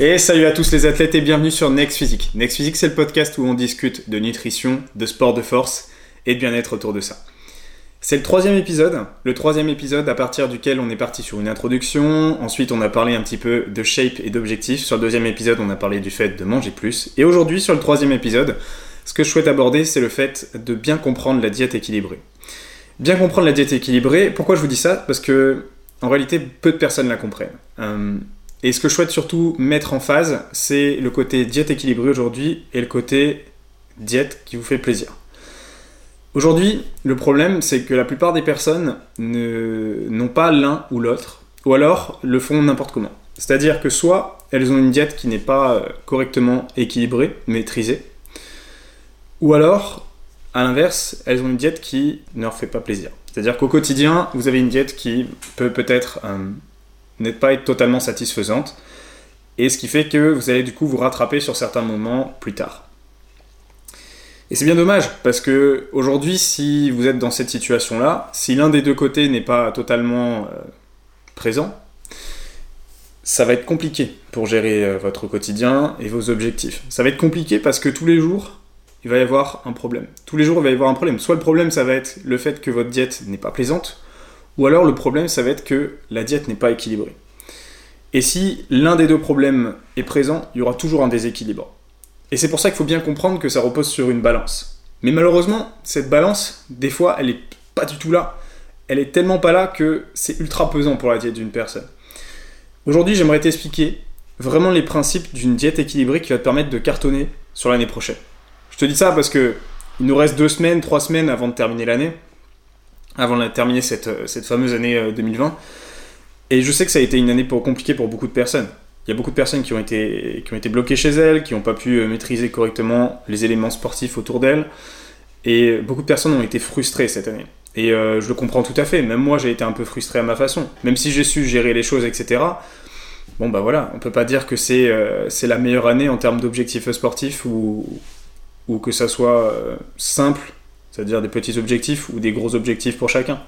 Et salut à tous les athlètes et bienvenue sur Next Physique. Next Physique, c'est le podcast où on discute de nutrition, de sport de force et de bien-être autour de ça. C'est le troisième épisode, le troisième épisode à partir duquel on est parti sur une introduction, ensuite on a parlé un petit peu de shape et d'objectifs, sur le deuxième épisode on a parlé du fait de manger plus, et aujourd'hui sur le troisième épisode, ce que je souhaite aborder c'est le fait de bien comprendre la diète équilibrée. Bien comprendre la diète équilibrée, pourquoi je vous dis ça? Parce que en réalité peu de personnes la comprennent. Euh, et ce que je souhaite surtout mettre en phase, c'est le côté diète équilibrée aujourd'hui et le côté diète qui vous fait plaisir. Aujourd'hui, le problème, c'est que la plupart des personnes n'ont pas l'un ou l'autre, ou alors le font n'importe comment. C'est-à-dire que soit elles ont une diète qui n'est pas euh, correctement équilibrée, maîtrisée, ou alors, à l'inverse, elles ont une diète qui ne leur fait pas plaisir. C'est-à-dire qu'au quotidien, vous avez une diète qui peut peut-être euh, ne pas totalement satisfaisante, et ce qui fait que vous allez du coup vous rattraper sur certains moments plus tard. Et c'est bien dommage, parce que aujourd'hui, si vous êtes dans cette situation-là, si l'un des deux côtés n'est pas totalement euh, présent, ça va être compliqué pour gérer euh, votre quotidien et vos objectifs. Ça va être compliqué parce que tous les jours, il va y avoir un problème. Tous les jours, il va y avoir un problème. Soit le problème, ça va être le fait que votre diète n'est pas plaisante, ou alors le problème, ça va être que la diète n'est pas équilibrée. Et si l'un des deux problèmes est présent, il y aura toujours un déséquilibre. Et c'est pour ça qu'il faut bien comprendre que ça repose sur une balance. Mais malheureusement, cette balance, des fois, elle est pas du tout là. Elle est tellement pas là que c'est ultra pesant pour la diète d'une personne. Aujourd'hui, j'aimerais t'expliquer vraiment les principes d'une diète équilibrée qui va te permettre de cartonner sur l'année prochaine. Je te dis ça parce que il nous reste deux semaines, trois semaines avant de terminer l'année, avant de terminer cette, cette fameuse année 2020. Euh, Et je sais que ça a été une année compliquée pour beaucoup de personnes. Il y a beaucoup de personnes qui ont été, qui ont été bloquées chez elles, qui n'ont pas pu euh, maîtriser correctement les éléments sportifs autour d'elles. Et beaucoup de personnes ont été frustrées cette année. Et euh, je le comprends tout à fait. Même moi, j'ai été un peu frustré à ma façon. Même si j'ai su gérer les choses, etc. Bon, bah voilà, on peut pas dire que c'est euh, la meilleure année en termes d'objectifs sportifs ou, ou que ça soit simple, c'est-à-dire des petits objectifs ou des gros objectifs pour chacun.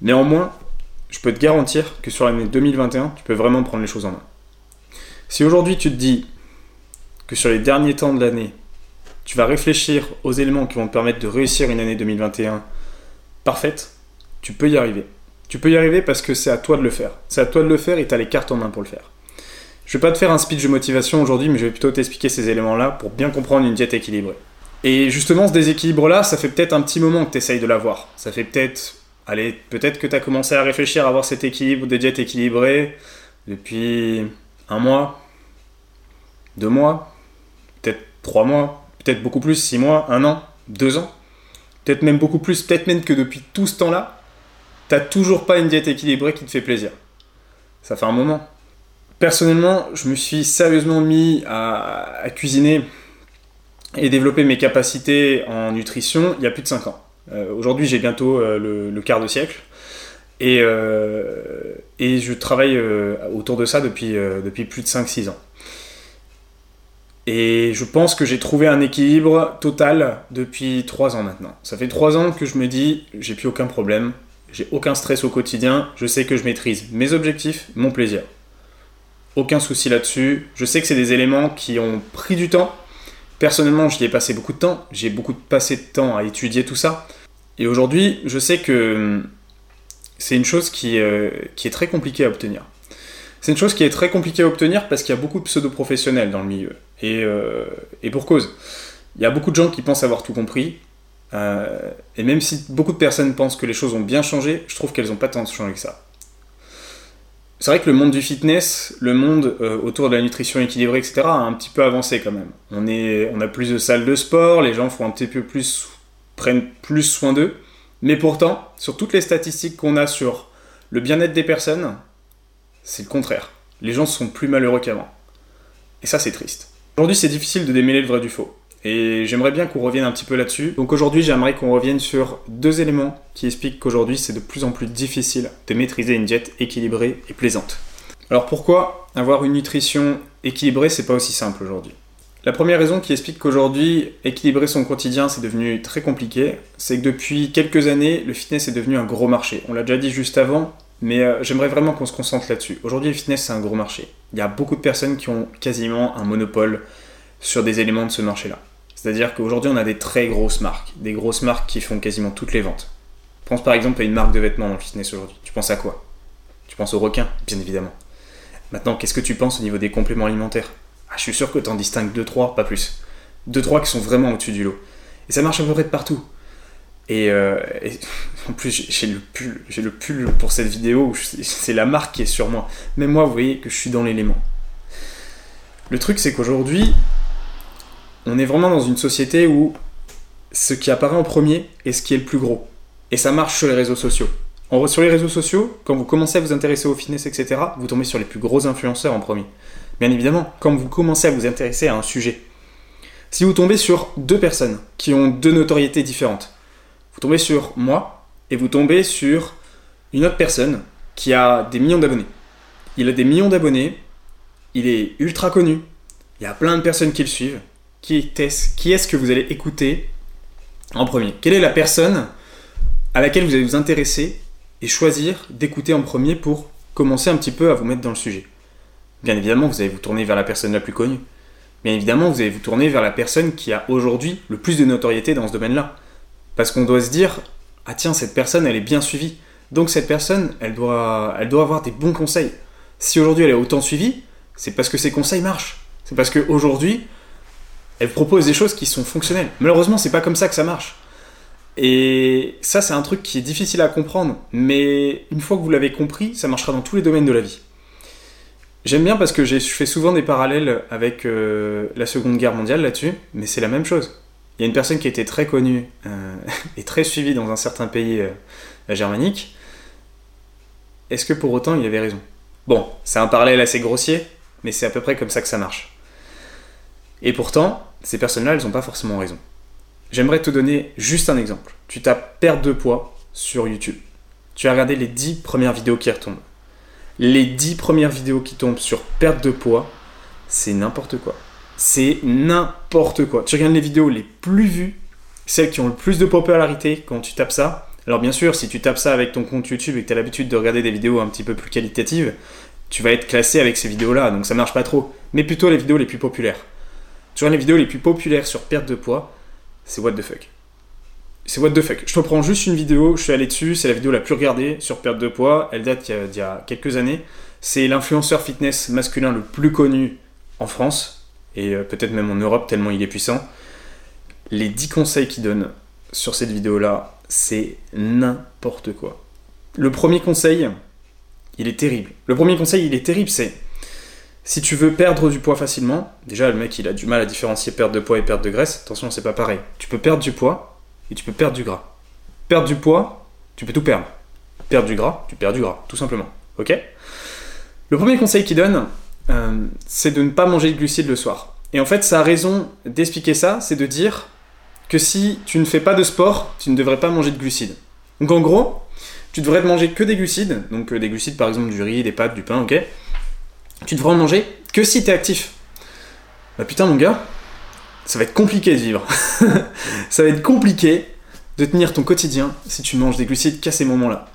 Néanmoins, je peux te garantir que sur l'année 2021, tu peux vraiment prendre les choses en main. Si aujourd'hui tu te dis que sur les derniers temps de l'année, tu vas réfléchir aux éléments qui vont te permettre de réussir une année 2021 parfaite, tu peux y arriver. Tu peux y arriver parce que c'est à toi de le faire. C'est à toi de le faire et tu as les cartes en main pour le faire. Je vais pas te faire un speech de motivation aujourd'hui, mais je vais plutôt t'expliquer ces éléments-là pour bien comprendre une diète équilibrée. Et justement, ce déséquilibre-là, ça fait peut-être un petit moment que tu essayes de l'avoir. Ça fait peut-être, allez, peut-être que tu as commencé à réfléchir à avoir cet équilibre des diètes équilibrées depuis un mois, deux mois, peut-être trois mois, peut-être beaucoup plus, six mois, un an, deux ans, peut-être même beaucoup plus, peut-être même que depuis tout ce temps-là, t'as toujours pas une diète équilibrée qui te fait plaisir. Ça fait un moment. Personnellement, je me suis sérieusement mis à, cuisiner et développer mes capacités en nutrition il y a plus de cinq ans. Euh, aujourd'hui, j'ai bientôt euh, le, quart de siècle. Et, euh, et je travaille autour de ça depuis, depuis plus de 5-6 ans. Et je pense que j'ai trouvé un équilibre total depuis 3 ans maintenant. Ça fait 3 ans que je me dis, j'ai plus aucun problème, j'ai aucun stress au quotidien, je sais que je maîtrise mes objectifs, mon plaisir. Aucun souci là-dessus. Je sais que c'est des éléments qui ont pris du temps. Personnellement, j'y ai passé beaucoup de temps. J'ai beaucoup passé de temps à étudier tout ça. Et aujourd'hui, je sais que hum, c'est une chose qui, euh, qui est très compliquée à obtenir. C'est une chose qui est très compliquée à obtenir parce qu'il y a beaucoup de pseudo-professionnels dans le milieu. Et, euh, pour cause. Il y a beaucoup de gens qui pensent avoir tout compris. Euh, et même si beaucoup de personnes pensent que les choses ont bien changé, je trouve qu'elles n'ont pas tant changé que ça. C'est vrai que le monde du fitness, le monde euh, autour de la nutrition équilibrée, etc., a un petit peu avancé quand même. On, a plus de salles de sport, les gens font un petit peu plus, prennent plus soin d'eux. Mais pourtant, sur toutes les statistiques qu'on a sur le bien-être des personnes, c'est le contraire. Les gens sont plus malheureux qu'avant. Et ça, c'est triste. Aujourd'hui, c'est difficile de démêler le vrai du faux. Et j'aimerais bien qu'on revienne un petit peu là-dessus. Donc aujourd'hui, j'aimerais qu'on revienne sur deux éléments qui expliquent qu'aujourd'hui, c'est de plus en plus difficile de maîtriser une diète équilibrée et plaisante. Alors pourquoi avoir une nutrition équilibrée, c'est pas aussi simple aujourd'hui? La première raison qui explique qu'aujourd'hui, équilibrer son quotidien, c'est devenu très compliqué, c'est que depuis quelques années, le fitness est devenu un gros marché. On l'a déjà dit juste avant, Mais euh, j'aimerais vraiment qu'on se concentre là-dessus. Aujourd'hui, le fitness, c'est un gros marché. Il y a beaucoup de personnes qui ont quasiment un monopole sur des éléments de ce marché-là. C'est-à-dire qu'aujourd'hui, on a des très grosses marques, des grosses marques qui font quasiment toutes les ventes. Pense par exemple à une marque de vêtements dans le fitness aujourd'hui. Tu penses à quoi? Tu penses aux requins, bien évidemment. Maintenant, qu'est-ce que tu penses au niveau des compléments alimentaires? Ah, Je suis sûr que tu en distingues 2-3, pas plus. 2-3 qui sont vraiment au-dessus du lot. Et ça marche à peu près de partout. Et, euh, en plus, j'ai le pull, le pull pour cette vidéo. C'est la marque qui est sur moi. Même moi, vous voyez que je suis dans l'élément. Le truc, c'est qu'aujourd'hui, on est vraiment dans une société où ce qui apparaît en premier est ce qui est le plus gros. Et ça marche sur les réseaux sociaux. Sur les réseaux sociaux, quand vous commencez à vous intéresser au fitness, etc., vous tombez sur les plus gros influenceurs en premier. Bien évidemment, quand vous commencez à vous intéresser à un sujet, si vous tombez sur deux personnes qui ont deux notoriétés différentes, vous tombez sur moi et vous tombez sur une autre personne qui a des millions d'abonnés. Il a des millions d'abonnés, il est ultra connu, il y a plein de personnes qui le suivent. Qui est-ce qui est que vous allez écouter en premier Quelle est la personne à laquelle vous allez vous intéresser et choisir d'écouter en premier pour commencer un petit peu à vous mettre dans le sujet? Bien évidemment, vous allez vous tourner vers la personne la plus connue. Bien évidemment, vous allez vous tourner vers la personne qui a aujourd'hui le plus de notoriété dans ce domaine-là. Parce qu'on doit se dire, ah tiens, cette personne, elle est bien suivie. Donc cette personne, elle doit, elle doit avoir des bons conseils. Si aujourd'hui elle est autant suivie, c'est parce que ses conseils marchent. C'est parce qu'aujourd'hui, elle propose des choses qui sont fonctionnelles. Malheureusement, c'est pas comme ça que ça marche. Et ça, c'est un truc qui est difficile à comprendre, mais une fois que vous l'avez compris, ça marchera dans tous les domaines de la vie. J'aime bien parce que je fais souvent des parallèles avec euh, la Seconde Guerre mondiale là-dessus, mais c'est la même chose. Il y a une personne qui était très connue euh, et très suivie dans un certain pays euh, germanique. Est-ce que pour autant il avait raison? Bon, c'est un parallèle assez grossier, mais c'est à peu près comme ça que ça marche. Et pourtant, ces personnes-là, elles n'ont pas forcément raison. J'aimerais te donner juste un exemple. Tu tapes perte de poids sur YouTube. Tu as regardé les 10 premières vidéos qui retombent. Les 10 premières vidéos qui tombent sur perte de poids, c'est n'importe quoi. C'est n'importe quoi. Tu regardes les vidéos les plus vues, celles qui ont le plus de popularité quand tu tapes ça. Alors bien sûr, si tu tapes ça avec ton compte YouTube et que tu as l'habitude de regarder des vidéos un petit peu plus qualitatives, tu vas être classé avec ces vidéos-là, donc ça marche pas trop. Mais plutôt les vidéos les plus populaires. Tu vois, les vidéos les plus populaires sur perte de poids, c'est what the fuck. C'est what the fuck. Je te prends juste une vidéo, je suis allé dessus, c'est la vidéo la plus regardée sur perte de poids, elle date d'il y, a quelques années. C'est l'influenceur fitness masculin le plus connu en France, et euh, peut-être même en Europe tellement il est puissant. Les 10 conseils qu'il donne sur cette vidéo-là, c'est n'importe quoi. Le premier conseil, il est terrible. Le premier conseil, il est terrible, c'est si tu veux perdre du poids facilement, déjà le mec il a du mal à différencier perte de poids et perte de graisse. Attention, c'est pas pareil. Tu peux perdre du poids et tu peux perdre du gras. Perdre du poids, tu peux tout perdre. Perdre du gras, tu perds du gras, tout simplement. Ok? Le premier conseil qu'il donne, euh, c'est de ne pas manger de glucides le soir. Et en fait, sa raison d'expliquer ça, c'est de dire que si tu ne fais pas de sport, tu ne devrais pas manger de glucides. Donc en gros, tu devrais manger que des glucides, donc euh, des glucides par exemple du riz, des pâtes, du pain, ok? Tu devrais en manger que si tu es actif. Bah putain mon gars, ça va être compliqué de vivre. ça va être compliqué de tenir ton quotidien si tu manges des glucides qu'à ces moments-là.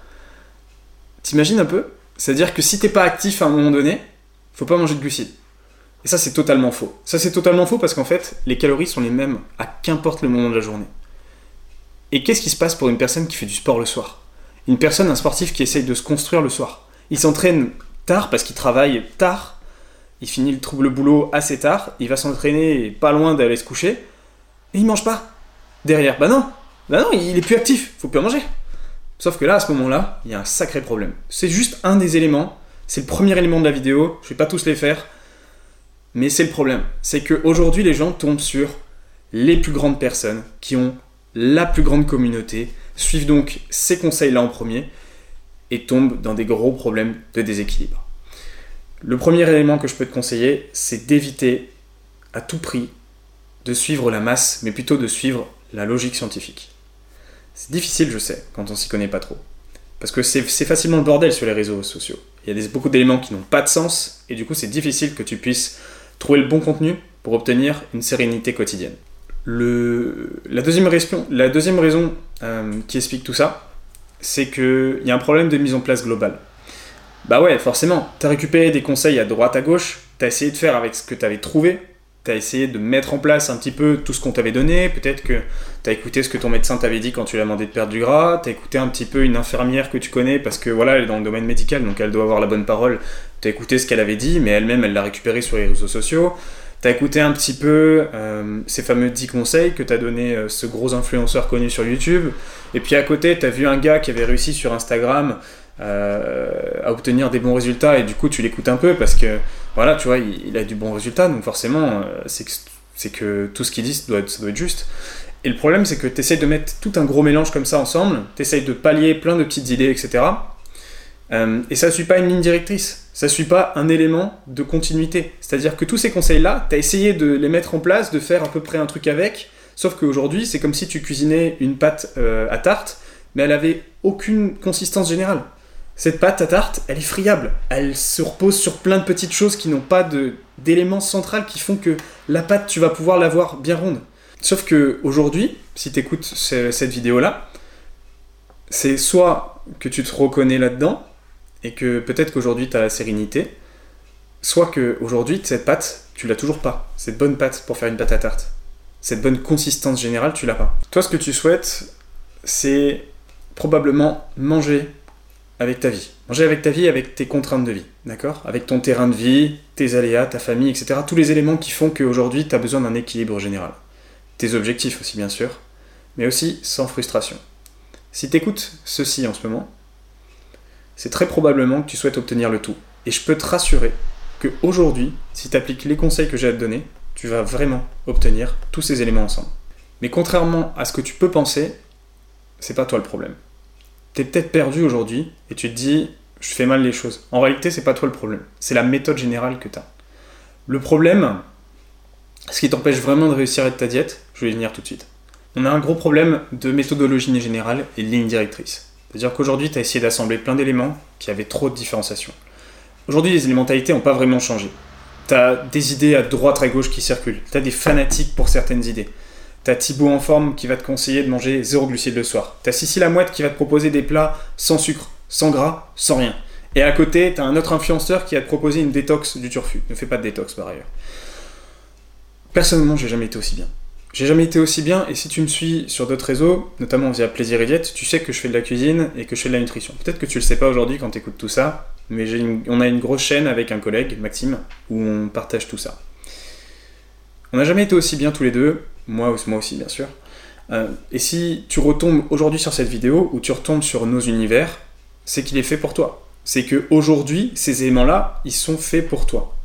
T'imagines un peu? C'est-à-dire que si t'es pas actif à un moment donné, faut pas manger de glucides. Et ça c'est totalement faux. Ça c'est totalement faux parce qu'en fait, les calories sont les mêmes à qu'importe le moment de la journée. Et qu'est-ce qui se passe pour une personne qui fait du sport le soir? Une personne, un sportif qui essaye de se construire le soir. Il s'entraîne tard parce qu'il travaille tard. Il finit le, trouble boulot assez tard. Il va s'entraîner pas loin d'aller se coucher. Et il mange pas. Derrière. Bah non. Bah non, il est plus actif. Faut plus en manger. Sauf que là, à ce moment-là, il y a un sacré problème. C'est juste un des éléments. C'est le premier élément de la vidéo. Je vais pas tous les faire. Mais c'est le problème. C'est qu'aujourd'hui, les gens tombent sur les plus grandes personnes qui ont la plus grande communauté, suivent donc ces conseils-là en premier, et tombe dans des gros problèmes de déséquilibre. Le premier élément que je peux te conseiller, c'est d'éviter à tout prix de suivre la masse, mais plutôt de suivre la logique scientifique. C'est difficile, je sais, quand on s'y connaît pas trop. Parce que c'est facilement le bordel sur les réseaux sociaux. Il y a beaucoup d'éléments qui n'ont pas de sens, et du coup c'est difficile que tu puisses trouver le bon contenu pour obtenir une sérénité quotidienne. La, deuxième raison, la euh, qui explique tout ça, c'est qu'il y a un problème de mise en place globale. Bah ouais, forcément. T'as récupéré des conseils à droite, à gauche, t'as essayé de faire avec ce que t'avais trouvé, t'as essayé de mettre en place un petit peu tout ce qu'on t'avait donné, peut-être que t'as écouté ce que ton médecin t'avait dit quand tu lui as demandé de perdre du gras, t'as écouté un petit peu une infirmière que tu connais parce que voilà, elle est dans le domaine médical, donc elle doit avoir la bonne parole, t'as écouté ce qu'elle avait dit, mais elle-même, elle l'a récupéré sur les réseaux sociaux. T'as écouté un petit peu euh, ces fameux 10 conseils que t'as donné euh, ce gros influenceur connu sur YouTube. Et puis à côté, t'as vu un gars qui avait réussi sur Instagram euh, à obtenir des bons résultats et du coup tu l'écoutes un peu parce que voilà, tu vois, il, a du bon résultat donc forcément c'est que, que tout ce qu'il dit ça doit, être, juste. Et le problème c'est que tu essayes de mettre tout un gros mélange comme ça ensemble, tu essayes de pallier plein de petites idées, etc. et ça ne suit pas une ligne directrice ça suit pas un élément de continuité. C'est-à-dire que tous ces conseils-là, tu as essayé de les mettre en place, de faire à peu près un truc avec, sauf qu'aujourd'hui, c'est comme si tu cuisinais une pâte euh, à tarte, mais elle avait aucune consistance générale. Cette pâte à tarte, elle est friable. Elle se repose sur plein de petites choses qui n'ont pas d'éléments central qui font que la pâte, tu vas pouvoir l'avoir bien ronde. Sauf que aujourd'hui, si tu écoutes cette vidéo-là, c'est soit que tu te reconnais là-dedans, et que peut-être qu'aujourd'hui tu as la sérénité, soit qu'aujourd'hui cette pâte, tu l'as toujours pas. Cette bonne pâte pour faire une pâte à tarte. Cette bonne consistance générale, tu l'as pas. Toi, ce que tu souhaites, c'est probablement manger avec ta vie. Manger avec ta vie, avec tes contraintes de vie, d'accord? Avec ton terrain de vie, tes aléas, ta famille, etc. Tous les éléments qui font qu'aujourd'hui, tu as besoin d'un équilibre général. Tes objectifs aussi, bien sûr, mais aussi sans frustration. Si tu écoutes ceci en ce moment, c'est très probablement que tu souhaites obtenir le tout. Et je peux te rassurer que aujourd'hui, si tu appliques les conseils que j'ai à te donner, tu vas vraiment obtenir tous ces éléments ensemble. Mais contrairement à ce que tu peux penser, c'est pas toi le problème. Tu es peut-être perdu aujourd'hui et tu te dis je fais mal les choses. En réalité, c'est pas toi le problème, c'est la méthode générale que tu as. Le problème, ce qui t'empêche vraiment de réussir avec ta diète, je vais y venir tout de suite. On a un gros problème de méthodologie générale et de ligne directrice. C'est-à-dire qu'aujourd'hui, tu as essayé d'assembler plein d'éléments qui avaient trop de différenciation. Aujourd'hui, les élémentalités n'ont pas vraiment changé. Tu as des idées à droite, à gauche qui circulent. Tu as des fanatiques pour certaines idées. Tu as Thibaut en forme qui va te conseiller de manger zéro glucides le soir. Tu as Cécile la mouette qui va te proposer des plats sans sucre, sans gras, sans rien. Et à côté, tu as un autre influenceur qui va te proposer une détox du turfu. Ne fais pas de détox par ailleurs. Personnellement, j'ai jamais été aussi bien. J'ai jamais été aussi bien, et si tu me suis sur d'autres réseaux, notamment via Plaisir et Diète, tu sais que je fais de la cuisine et que je fais de la nutrition. Peut-être que tu le sais pas aujourd'hui quand tu écoutes tout ça, mais on a une grosse chaîne avec un collègue, Maxime, où on partage tout ça. On n'a jamais été aussi bien tous les deux, moi, aussi bien sûr. Euh, et si tu retombes aujourd'hui sur cette vidéo, ou tu retombes sur nos univers, c'est qu'il est fait pour toi. C'est que aujourd'hui, ces éléments-là, ils sont faits pour toi.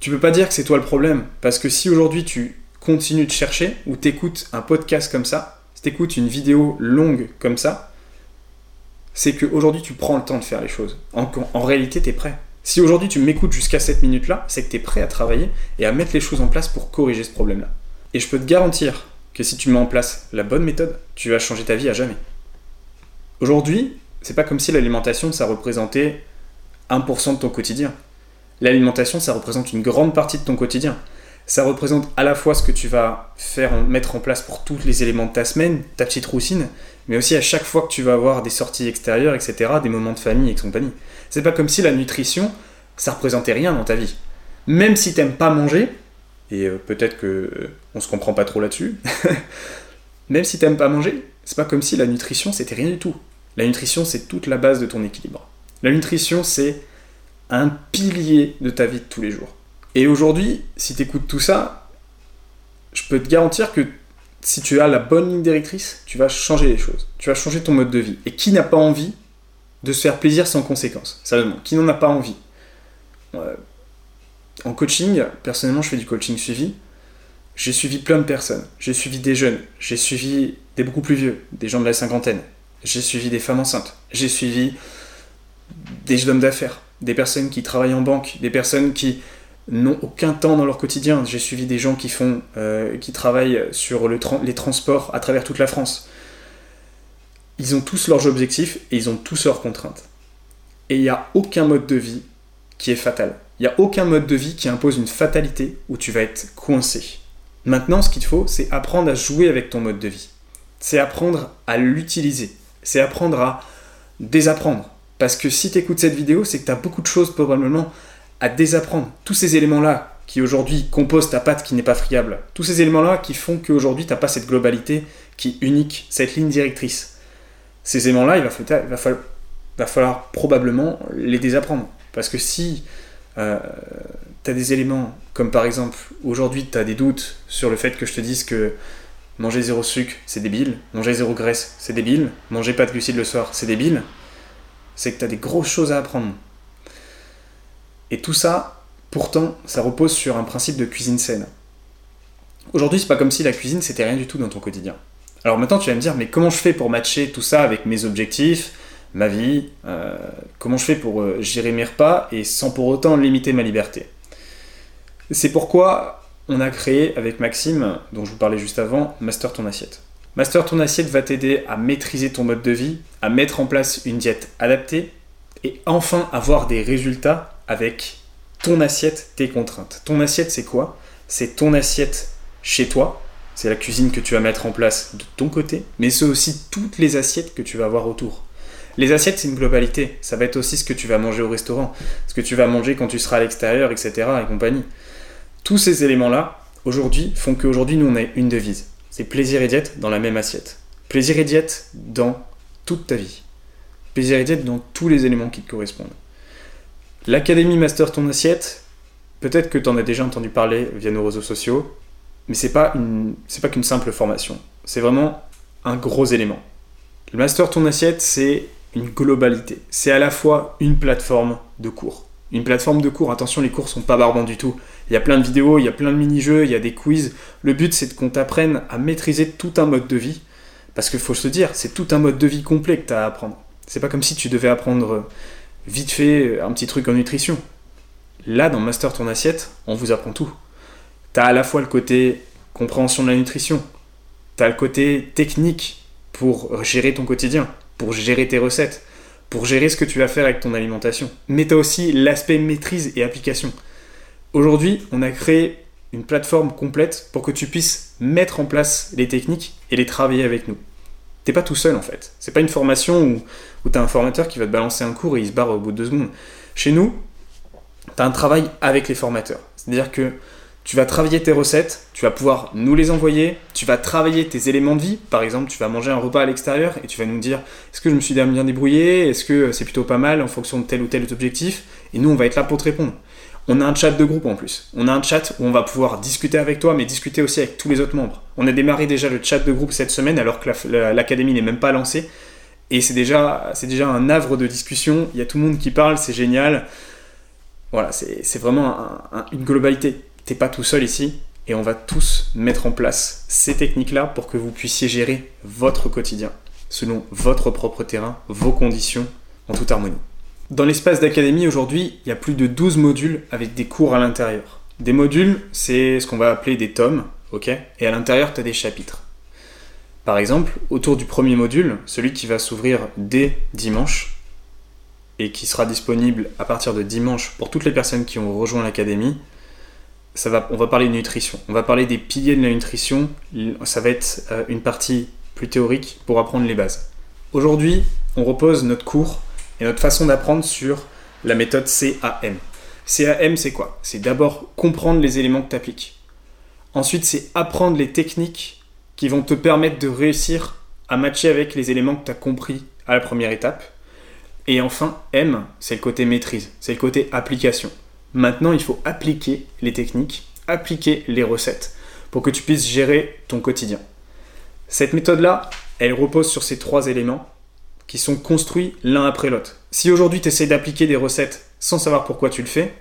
Tu peux pas dire que c'est toi le problème, parce que si aujourd'hui tu continue de chercher, ou t'écoutes un podcast comme ça, si t'écoutes une vidéo longue comme ça, c'est qu'aujourd'hui tu prends le temps de faire les choses. En, réalité, tu es prêt. Si aujourd'hui tu m'écoutes jusqu'à cette minute-là, c'est que tu es prêt à travailler et à mettre les choses en place pour corriger ce problème-là. Et je peux te garantir que si tu mets en place la bonne méthode, tu vas changer ta vie à jamais. Aujourd'hui, c'est pas comme si l'alimentation ça représentait 1% de ton quotidien. L'alimentation ça représente une grande partie de ton quotidien ça représente à la fois ce que tu vas faire, mettre en place pour tous les éléments de ta semaine, ta petite routine, mais aussi à chaque fois que tu vas avoir des sorties extérieures, etc., des moments de famille et compagnie. C'est pas comme si la nutrition, ça représentait rien dans ta vie. Même si t'aimes pas manger, et euh, peut-être que euh, on se comprend pas trop là-dessus, même si t'aimes pas manger, c'est pas comme si la nutrition c'était rien du tout. La nutrition c'est toute la base de ton équilibre. La nutrition c'est un pilier de ta vie de tous les jours. Et aujourd'hui, si tu écoutes tout ça, je peux te garantir que si tu as la bonne ligne directrice, tu vas changer les choses. Tu vas changer ton mode de vie. Et qui n'a pas envie de se faire plaisir sans conséquence Sérieusement, qui n'en a pas envie En coaching, personnellement, je fais du coaching suivi. J'ai suivi plein de personnes. J'ai suivi des jeunes. J'ai suivi des beaucoup plus vieux, des gens de la cinquantaine. J'ai suivi des femmes enceintes. J'ai suivi des hommes d'affaires, des personnes qui travaillent en banque, des personnes qui n'ont aucun temps dans leur quotidien. J'ai suivi des gens qui euh, travaillent sur le les transports à travers toute la France. Ils ont tous leurs objectifs et ils ont tous leurs contraintes. Et il n'y a aucun mode de vie qui est fatal. Il n'y a aucun mode de vie qui impose une fatalité où tu vas être coincé. Maintenant, ce qu'il faut, c'est apprendre à jouer avec ton mode de vie. C'est apprendre à l'utiliser. C'est apprendre à désapprendre. Parce que si tu écoutes cette vidéo, c'est que tu as beaucoup de choses probablement à désapprendre. Tous ces éléments-là qui aujourd'hui composent ta pâte qui n'est pas friable. Tous ces éléments-là qui font qu'aujourd'hui tu n'as pas cette globalité qui est unique, cette ligne directrice. Ces éléments-là, il va, falloir, probablement les désapprendre. Parce que si euh, tu as des éléments comme par exemple aujourd'hui tu as des doutes sur le fait que je te dise que manger zéro sucre c'est débile, manger zéro graisse c'est débile, manger pas de glucides le soir c'est débile, c'est que tu as des grosses choses à apprendre. Et tout ça, pourtant, ça repose sur un principe de cuisine saine. Aujourd'hui, c'est pas comme si la cuisine c'était rien du tout dans ton quotidien. Alors maintenant, tu vas me dire, mais comment je fais pour matcher tout ça avec mes objectifs, ma vie euh, Comment je fais pour euh, gérer mes repas et sans pour autant limiter ma liberté? C'est pourquoi on a créé avec Maxime, dont je vous parlais juste avant, Master ton assiette. Master ton assiette va t'aider à maîtriser ton mode de vie, à mettre en place une diète adaptée et enfin avoir des résultats avec ton assiette, tes contraintes. Ton assiette, c'est quoi? C'est ton assiette chez toi, c'est la cuisine que tu vas mettre en place de ton côté, mais c'est aussi toutes les assiettes que tu vas avoir autour. Les assiettes, c'est une globalité. Ça va être aussi ce que tu vas manger au restaurant, ce que tu vas manger quand tu seras à l'extérieur, etc. et compagnie. Tous ces éléments-là, aujourd'hui, font qu'aujourd'hui, nous, on a une devise. C'est plaisir et diète dans la même assiette. Plaisir et diète dans toute ta vie. Plaisir et diète dans tous les éléments qui te correspondent. L'Académie Master Ton Assiette, peut-être que tu en as déjà entendu parler via nos réseaux sociaux, mais c'est pas une, pas qu'une simple formation. C'est vraiment un gros élément. Le Master Ton Assiette, c'est une globalité. C'est à la fois une plateforme de cours. Une plateforme de cours, attention, les cours sont pas barbants du tout. Il y a plein de vidéos, il y a plein de mini-jeux, il y a des quiz. Le but, c'est qu'on t'apprenne à maîtriser tout un mode de vie. Parce qu'il faut se dire, c'est tout un mode de vie complet que tu as à apprendre. C'est pas comme si tu devais apprendre vite fait un petit truc en nutrition. Là, dans Master Ton Assiette, on vous apprend tout. Tu as à la fois le côté compréhension de la nutrition, tu as le côté technique pour gérer ton quotidien, pour gérer tes recettes, pour gérer ce que tu vas faire avec ton alimentation. Mais tu as aussi l'aspect maîtrise et application. Aujourd'hui, on a créé une plateforme complète pour que tu puisses mettre en place les techniques et les travailler avec nous. T'es pas tout seul en fait. C'est pas une formation où, où tu as un formateur qui va te balancer un cours et il se barre au bout de deux secondes. Chez nous, tu as un travail avec les formateurs. C'est-à-dire que tu vas travailler tes recettes, tu vas pouvoir nous les envoyer, tu vas travailler tes éléments de vie. Par exemple, tu vas manger un repas à l'extérieur et tu vas nous dire est-ce que je me suis bien débrouillé, est-ce que c'est plutôt pas mal en fonction de tel ou tel objectif? Et nous, on va être là pour te répondre. On a un chat de groupe en plus. On a un chat où on va pouvoir discuter avec toi, mais discuter aussi avec tous les autres membres. On a démarré déjà le chat de groupe cette semaine alors que l'académie n'est même pas lancée. Et c'est déjà, c'est déjà un havre de discussion. Il y a tout le monde qui parle, c'est génial. Voilà, c'est vraiment une globalité. T'es pas tout seul ici. Et on va tous mettre en place ces techniques-là pour que vous puissiez gérer votre quotidien selon votre propre terrain, vos conditions, en toute harmonie. Dans l'espace d'académie aujourd'hui, il y a plus de 12 modules avec des cours à l'intérieur. Des modules, c'est ce qu'on va appeler des tomes, ok? Et à l'intérieur, tu as des chapitres. Par exemple, autour du premier module, celui qui va s'ouvrir dès dimanche et qui sera disponible à partir de dimanche pour toutes les personnes qui ont rejoint l'académie, ça va, on va parler de nutrition. On va parler des piliers de la nutrition. Ça va être euh, une partie plus théorique pour apprendre les bases. Aujourd'hui, on repose notre cours et notre façon d'apprendre sur la méthode CAM. CAM, c'est quoi? C'est d'abord comprendre les éléments que tu appliques. Ensuite, c'est apprendre les techniques qui vont te permettre de réussir à matcher avec les éléments que tu as compris à la première étape. Et enfin, M, c'est le côté maîtrise, c'est le côté application. Maintenant, il faut appliquer les techniques, appliquer les recettes pour que tu puisses gérer ton quotidien. Cette méthode-là, elle repose sur ces trois éléments qui sont construits l'un après l'autre. Si aujourd'hui tu essaies d'appliquer des recettes sans savoir pourquoi tu le fais,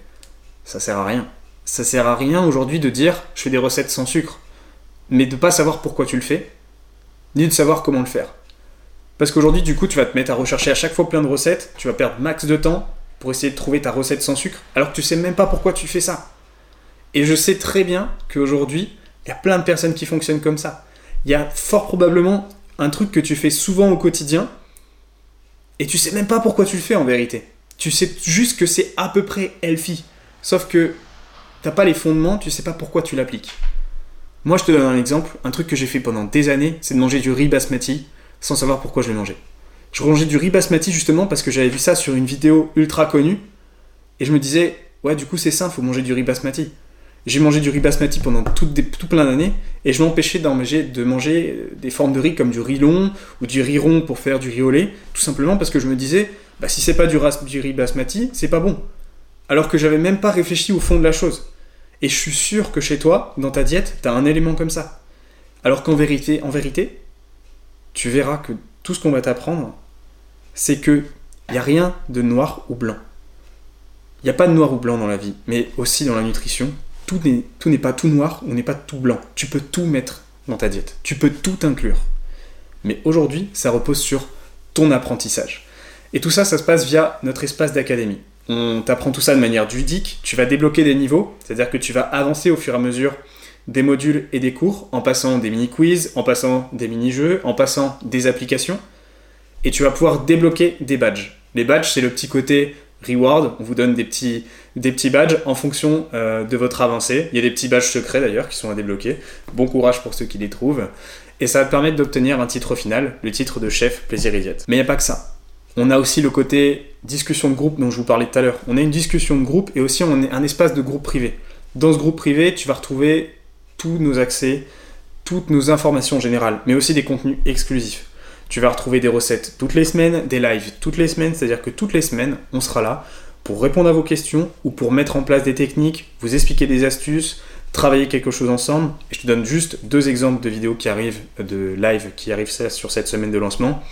ça sert à rien. Ça sert à rien aujourd'hui de dire je fais des recettes sans sucre, mais de pas savoir pourquoi tu le fais, ni de savoir comment le faire. Parce qu'aujourd'hui, du coup, tu vas te mettre à rechercher à chaque fois plein de recettes, tu vas perdre max de temps pour essayer de trouver ta recette sans sucre, alors que tu sais même pas pourquoi tu fais ça. Et je sais très bien qu'aujourd'hui, il y a plein de personnes qui fonctionnent comme ça. Il y a fort probablement un truc que tu fais souvent au quotidien, et tu sais même pas pourquoi tu le fais en vérité. Tu sais juste que c'est à peu près healthy. Sauf que t'as pas les fondements, tu sais pas pourquoi tu l'appliques. Moi, je te donne un exemple. Un truc que j'ai fait pendant des années, c'est de manger du riz basmati sans savoir pourquoi je le mangeais. Je mangeais du riz basmati justement parce que j'avais vu ça sur une vidéo ultra connue. Et je me disais, ouais, du coup, c'est sain, faut manger du riz basmati. J'ai mangé du riz basmati pendant tout, tout plein d'années et je m'empêchais de manger euh, des formes de riz comme du riz long ou du riz rond pour faire du riz au lait, tout simplement parce que je me disais, bah, si c'est pas du, du riz basmati, c'est pas bon. Alors que j'avais même pas réfléchi au fond de la chose. Et je suis sûr que chez toi, dans ta diète, tu as un élément comme ça. Alors qu'en vérité, en vérité, tu verras que tout ce qu'on va t'apprendre, c'est que il n'y a rien de noir ou blanc. Il n'y a pas de noir ou blanc dans la vie, mais aussi dans la nutrition, tout n'est pas tout noir ou n'est pas tout blanc. Tu peux tout mettre dans ta diète. Tu peux tout inclure. Mais aujourd'hui, ça repose sur ton apprentissage. Et tout ça, ça se passe via notre espace d'académie. On t'apprend tout ça de manière ludique, tu vas débloquer des niveaux, c'est-à-dire que tu vas avancer au fur et à mesure des modules et des cours, en passant des mini-quiz, en passant des mini-jeux, en passant des applications, et tu vas pouvoir débloquer des badges. Les badges, c'est le petit côté reward, on vous donne des petits, badges en fonction euh, de votre avancée. Il y a des petits badges secrets d'ailleurs qui sont à débloquer. Bon courage pour ceux qui les trouvent. Et ça va te permettre d'obtenir un titre final, le titre de chef plaisir diète. Mais il n'y a pas que ça. On a aussi le côté discussion de groupe dont je vous parlais tout à l'heure. On a une discussion de groupe et aussi on a un espace de groupe privé. Dans ce groupe privé, tu vas retrouver tous nos accès, toutes nos informations générales, mais aussi des contenus exclusifs. Tu vas retrouver des recettes toutes les semaines, des lives toutes les semaines, c'est-à-dire que toutes les semaines, on sera là pour répondre à vos questions ou pour mettre en place des techniques, vous expliquer des astuces, travailler quelque chose ensemble. Je te donne juste deux exemples de vidéos qui arrivent, de live qui arrivent sur cette semaine de lancement.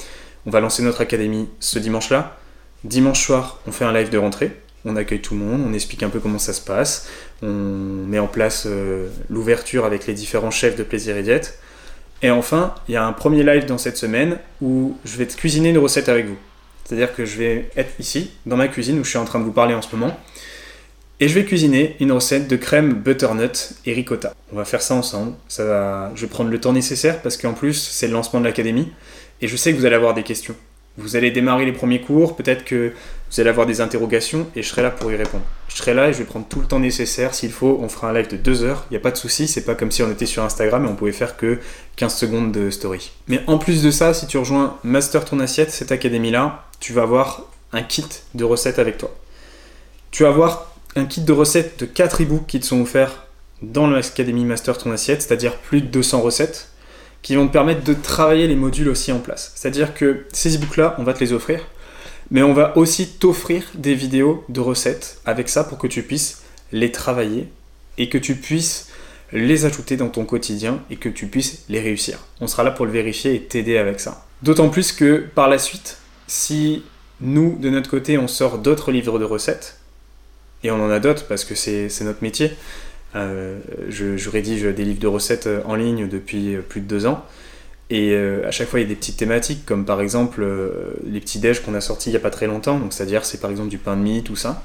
On va lancer notre académie ce dimanche-là. Dimanche soir, on fait un live de rentrée. On accueille tout le monde, on explique un peu comment ça se passe, on met en place euh, l'ouverture avec les différents chefs de plaisir et diète. Et enfin, il y a un premier live dans cette semaine où je vais cuisiner une recette avec vous. C'est-à-dire que je vais être ici, dans ma cuisine où je suis en train de vous parler en ce moment, et je vais cuisiner une recette de crème butternut et ricotta. On va faire ça ensemble. Ça va... Je vais prendre le temps nécessaire parce qu'en plus, c'est le lancement de l'académie, et je sais que vous allez avoir des questions. Vous allez démarrer les premiers cours, peut-être que vous allez avoir des interrogations et je serai là pour y répondre. Je serai là et je vais prendre tout le temps nécessaire. S'il faut, on fera un live de 2 heures. Il n'y a pas de souci, c'est pas comme si on était sur Instagram et on pouvait faire que 15 secondes de story. Mais en plus de ça, si tu rejoins Master Ton Assiette, cette académie-là, tu vas avoir un kit de recettes avec toi. Tu vas avoir un kit de recettes de 4 e-books qui te sont offerts dans l'Académie Master Ton Assiette, c'est-à-dire plus de 200 recettes qui vont te permettre de travailler les modules aussi en place. C'est-à-dire que ces e-books-là, on va te les offrir, mais on va aussi t'offrir des vidéos de recettes avec ça pour que tu puisses les travailler et que tu puisses les ajouter dans ton quotidien et que tu puisses les réussir. On sera là pour le vérifier et t'aider avec ça. D'autant plus que par la suite, si nous, de notre côté, on sort d'autres livres de recettes, et on en a d'autres parce que c'est notre métier, euh, je, rédige des livres de recettes euh, en ligne depuis euh, plus de deux ans. Et à chaque fois, il y a des petites thématiques, comme par exemple les petits déj qu'on a sortis il n'y a pas très longtemps. C'est-à-dire, c'est par exemple du pain de mie, tout ça.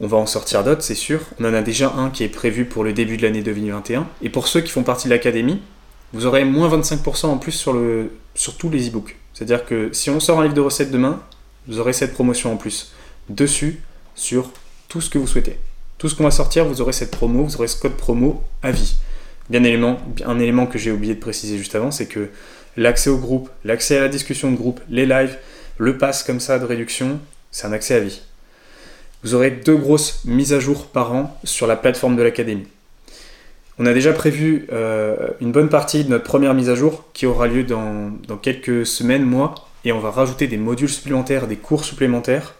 On va en sortir d'autres, c'est sûr. On en a déjà un qui est prévu pour le début de l'année 2021. Et pour ceux qui font partie de l'académie, vous aurez moins 25% en plus sur, le, sur tous les e-books. C'est-à-dire que si on sort un livre de recettes demain, vous aurez cette promotion en plus. Dessus, sur tout ce que vous souhaitez tout ce qu'on va sortir, vous aurez cette promo, vous aurez ce code promo à vie. Bien élément, un élément que j'ai oublié de préciser juste avant, c'est que l'accès au groupe, l'accès à la discussion de groupe, les lives, le pass comme ça de réduction, c'est un accès à vie. Vous aurez deux grosses mises à jour par an sur la plateforme de l'académie. On a déjà prévu euh, une bonne partie de notre première mise à jour qui aura lieu dans, dans quelques semaines, mois, et on va rajouter des modules supplémentaires, des cours supplémentaires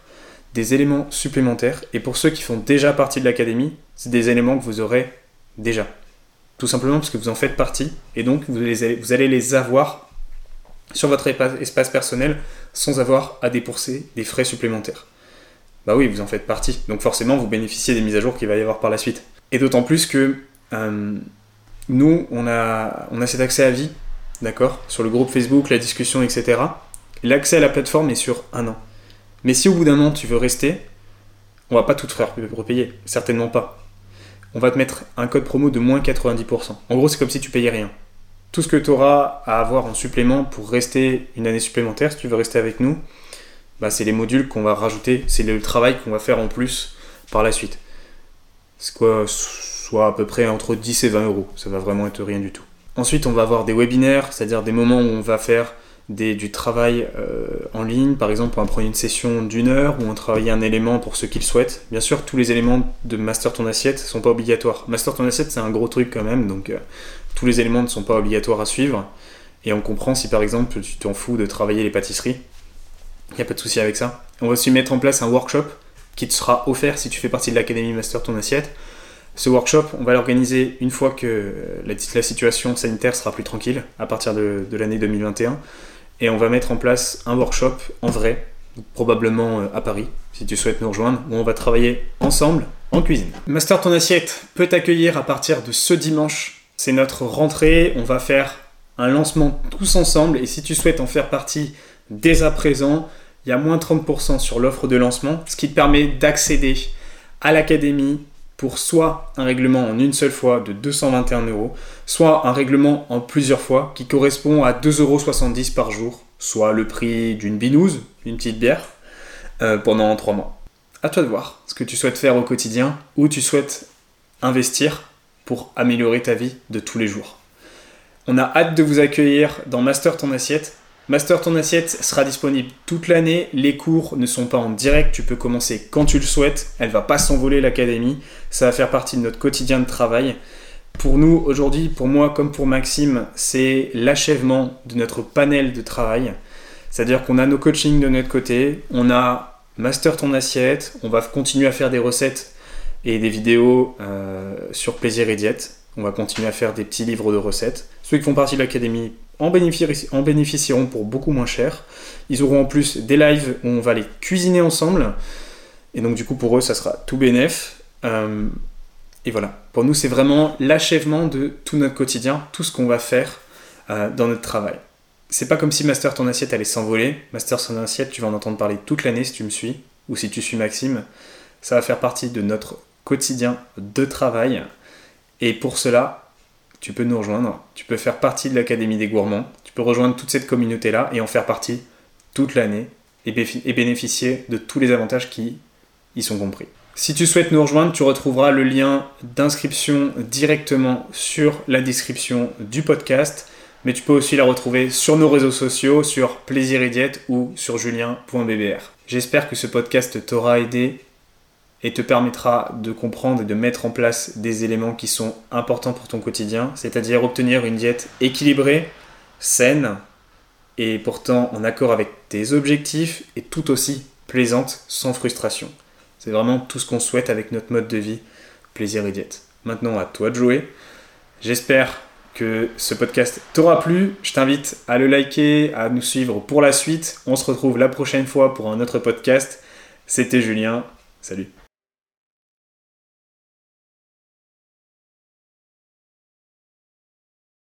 des éléments supplémentaires. Et pour ceux qui font déjà partie de l'académie, c'est des éléments que vous aurez déjà. Tout simplement parce que vous en faites partie. Et donc, vous, allez les avoir sur votre espace personnel sans avoir à débourser des frais supplémentaires. Bah oui, vous en faites partie. Donc forcément, vous bénéficiez des mises à jour qu'il va y avoir par la suite. Et d'autant plus que euh, nous, on a cet accès à vie, d'accord Sur le groupe Facebook, la discussion, etc. L'accès à la plateforme est sur un an. Mais si au bout d'un an tu veux rester, on va pas tout te faire repayer, certainement pas. On va te mettre un code promo de moins 90%. En gros, c'est comme si tu payais rien. Tout ce que tu auras à avoir en supplément pour rester une année supplémentaire, si tu veux rester avec nous, bah, c'est les modules qu'on va rajouter, c'est le travail qu'on va faire en plus par la suite. C'est quoi Soit à peu près entre 10 et 20 euros. Ça va vraiment être rien du tout. Ensuite, on va avoir des webinaires, c'est-à-dire des moments où on va faire du travail euh, en ligne, par exemple, on prendre une session d'une heure où on travaille un élément pour ceux qui le souhaitent. Bien sûr, tous les éléments de Master ton assiette ne sont pas obligatoires. Master ton assiette, c'est un gros truc quand même, donc euh, tous les éléments ne sont pas obligatoires à suivre. Et on comprend si par exemple tu t'en fous de travailler les pâtisseries, il n'y a pas de souci avec ça. On va aussi mettre en place un workshop qui te sera offert si tu fais partie de l'Académie Master ton assiette. Ce workshop, on va l'organiser une fois que la, situation sanitaire sera plus tranquille, à partir de l'année 2021 et on va mettre en place un workshop en vrai, probablement euh, à Paris, si tu souhaites nous rejoindre, où on va travailler ensemble en cuisine. Master ton assiette peut t'accueillir à partir de ce dimanche. C'est notre rentrée, on va faire un lancement tous ensemble et si tu souhaites en faire partie dès à présent, il y a moins 30% sur l'offre de lancement, ce qui te permet d'accéder à l'académie pour soit un règlement en une seule fois de 221 euros, soit un règlement en plusieurs fois qui correspond à 2,70 euros par jour, soit le prix d'une binouse, une petite bière, euh, pendant 3 mois. À toi de voir ce que tu souhaites faire au quotidien ou tu souhaites investir pour améliorer ta vie de tous les jours. On a hâte de vous accueillir dans Master ton assiette Master ton assiette sera disponible toute l'année. Les cours ne sont pas en direct. Tu peux commencer quand tu le souhaites. Elle va pas s'envoler l'académie. Ça va faire partie de notre quotidien de travail. Pour nous, aujourd'hui, pour moi comme pour Maxime, c'est l'achèvement de notre panel de travail. C'est-à-dire qu'on a nos coachings de notre côté. On a Master ton assiette. On va continuer à faire des recettes et des vidéos euh, sur plaisir et diète. On va continuer à faire des petits livres de recettes. Ceux qui font partie de l'académie en, bénéficieront pour beaucoup moins cher. Ils auront en plus des lives où on va les cuisiner ensemble. Et donc du coup pour eux ça sera tout bénef. Euh, et voilà, pour nous c'est vraiment l'achèvement de tout notre quotidien, tout ce qu'on va faire euh, dans notre travail. C'est pas comme si Master ton assiette allait s'envoler. Master ton assiette, tu vas en entendre parler toute l'année si tu me suis, ou si tu suis Maxime. Ça va faire partie de notre quotidien de travail. Et pour cela, tu peux nous rejoindre, tu peux faire partie de l'Académie des gourmands, tu peux rejoindre toute cette communauté-là et en faire partie toute l'année et, bénéficier de tous les avantages qui y sont compris. Si tu souhaites nous rejoindre, tu retrouveras le lien d'inscription directement sur la description du podcast, mais tu peux aussi la retrouver sur nos réseaux sociaux, sur Plaisir et ou sur julien.bbr. J'espère que ce podcast t'aura aidé et te permettra de comprendre et de mettre en place des éléments qui sont importants pour ton quotidien, c'est-à-dire obtenir une diète équilibrée, saine et pourtant en accord avec tes objectifs et tout aussi plaisante, sans frustration. C'est vraiment tout ce qu'on souhaite avec notre mode de vie, plaisir et diète. Maintenant, à toi de jouer. J'espère que ce podcast t'aura plu. Je t'invite à le liker, à nous suivre pour la suite. On se retrouve la prochaine fois pour un autre podcast. C'était Julien. Salut.